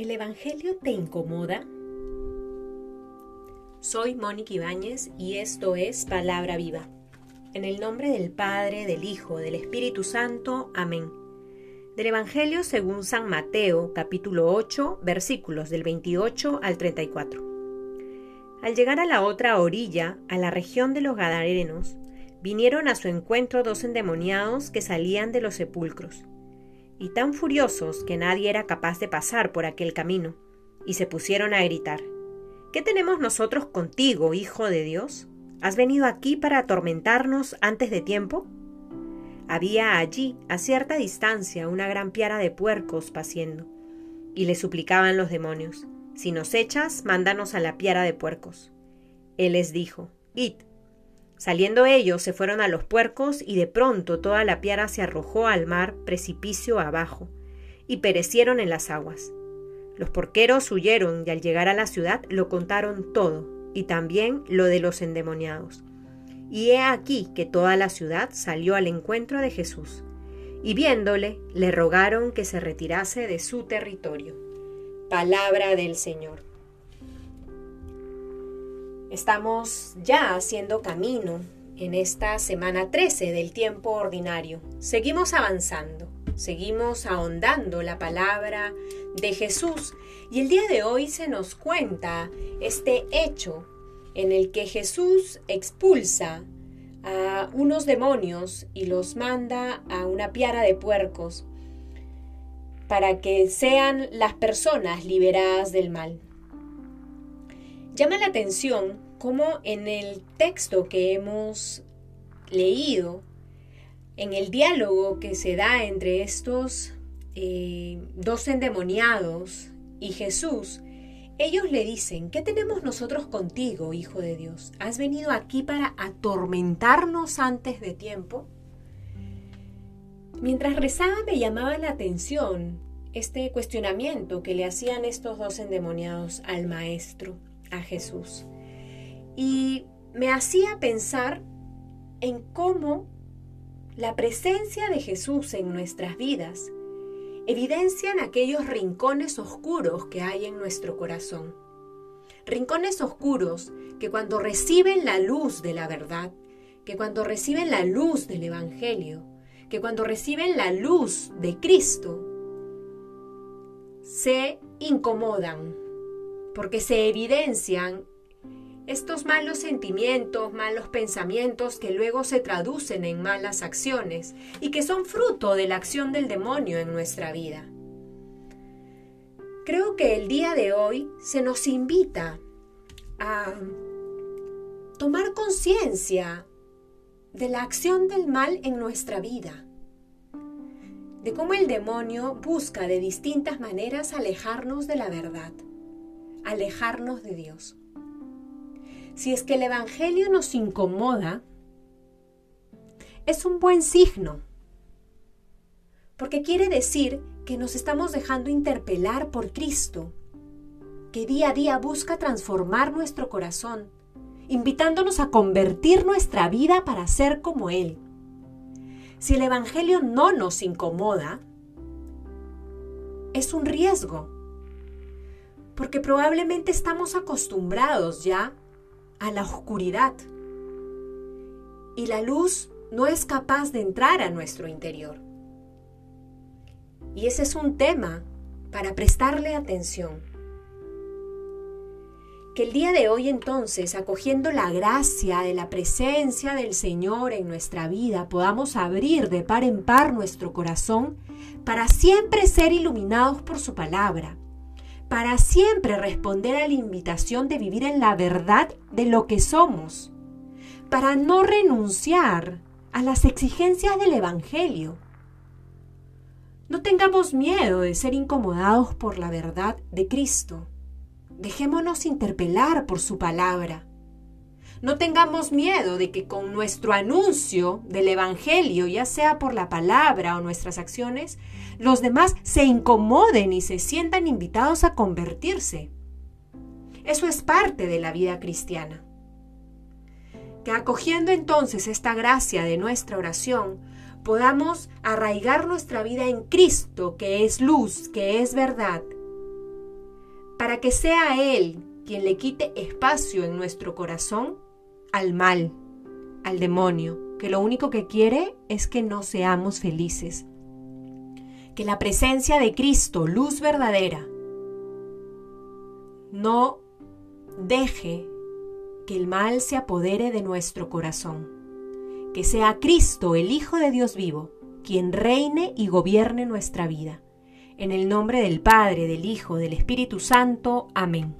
¿El Evangelio te incomoda? Soy Mónica Ibáñez y esto es Palabra Viva. En el nombre del Padre, del Hijo, del Espíritu Santo. Amén. Del Evangelio según San Mateo, capítulo 8, versículos del 28 al 34. Al llegar a la otra orilla, a la región de los Gadarenos, vinieron a su encuentro dos endemoniados que salían de los sepulcros y tan furiosos que nadie era capaz de pasar por aquel camino, y se pusieron a gritar ¿Qué tenemos nosotros contigo, Hijo de Dios? ¿Has venido aquí para atormentarnos antes de tiempo? Había allí, a cierta distancia, una gran piara de puercos paciendo, y le suplicaban los demonios Si nos echas, mándanos a la piara de puercos. Él les dijo Id. Saliendo ellos se fueron a los puercos y de pronto toda la piara se arrojó al mar precipicio abajo y perecieron en las aguas. Los porqueros huyeron y al llegar a la ciudad lo contaron todo y también lo de los endemoniados. Y he aquí que toda la ciudad salió al encuentro de Jesús y viéndole le rogaron que se retirase de su territorio. Palabra del Señor. Estamos ya haciendo camino en esta semana 13 del tiempo ordinario. Seguimos avanzando, seguimos ahondando la palabra de Jesús y el día de hoy se nos cuenta este hecho en el que Jesús expulsa a unos demonios y los manda a una piara de puercos para que sean las personas liberadas del mal. Llama la atención cómo en el texto que hemos leído, en el diálogo que se da entre estos eh, dos endemoniados y Jesús, ellos le dicen, ¿qué tenemos nosotros contigo, Hijo de Dios? ¿Has venido aquí para atormentarnos antes de tiempo? Mientras rezaba me llamaba la atención este cuestionamiento que le hacían estos dos endemoniados al Maestro a Jesús. Y me hacía pensar en cómo la presencia de Jesús en nuestras vidas evidencian aquellos rincones oscuros que hay en nuestro corazón. Rincones oscuros que cuando reciben la luz de la verdad, que cuando reciben la luz del Evangelio, que cuando reciben la luz de Cristo, se incomodan, porque se evidencian estos malos sentimientos, malos pensamientos que luego se traducen en malas acciones y que son fruto de la acción del demonio en nuestra vida. Creo que el día de hoy se nos invita a tomar conciencia de la acción del mal en nuestra vida, de cómo el demonio busca de distintas maneras alejarnos de la verdad alejarnos de Dios. Si es que el Evangelio nos incomoda, es un buen signo, porque quiere decir que nos estamos dejando interpelar por Cristo, que día a día busca transformar nuestro corazón, invitándonos a convertir nuestra vida para ser como Él. Si el Evangelio no nos incomoda, es un riesgo porque probablemente estamos acostumbrados ya a la oscuridad y la luz no es capaz de entrar a nuestro interior. Y ese es un tema para prestarle atención. Que el día de hoy entonces, acogiendo la gracia de la presencia del Señor en nuestra vida, podamos abrir de par en par nuestro corazón para siempre ser iluminados por su palabra para siempre responder a la invitación de vivir en la verdad de lo que somos, para no renunciar a las exigencias del Evangelio. No tengamos miedo de ser incomodados por la verdad de Cristo. Dejémonos interpelar por su palabra. No tengamos miedo de que con nuestro anuncio del Evangelio, ya sea por la palabra o nuestras acciones, los demás se incomoden y se sientan invitados a convertirse. Eso es parte de la vida cristiana. Que acogiendo entonces esta gracia de nuestra oración, podamos arraigar nuestra vida en Cristo, que es luz, que es verdad, para que sea Él quien le quite espacio en nuestro corazón al mal, al demonio, que lo único que quiere es que no seamos felices. Que la presencia de Cristo, luz verdadera, no deje que el mal se apodere de nuestro corazón. Que sea Cristo, el Hijo de Dios vivo, quien reine y gobierne nuestra vida. En el nombre del Padre, del Hijo, del Espíritu Santo. Amén.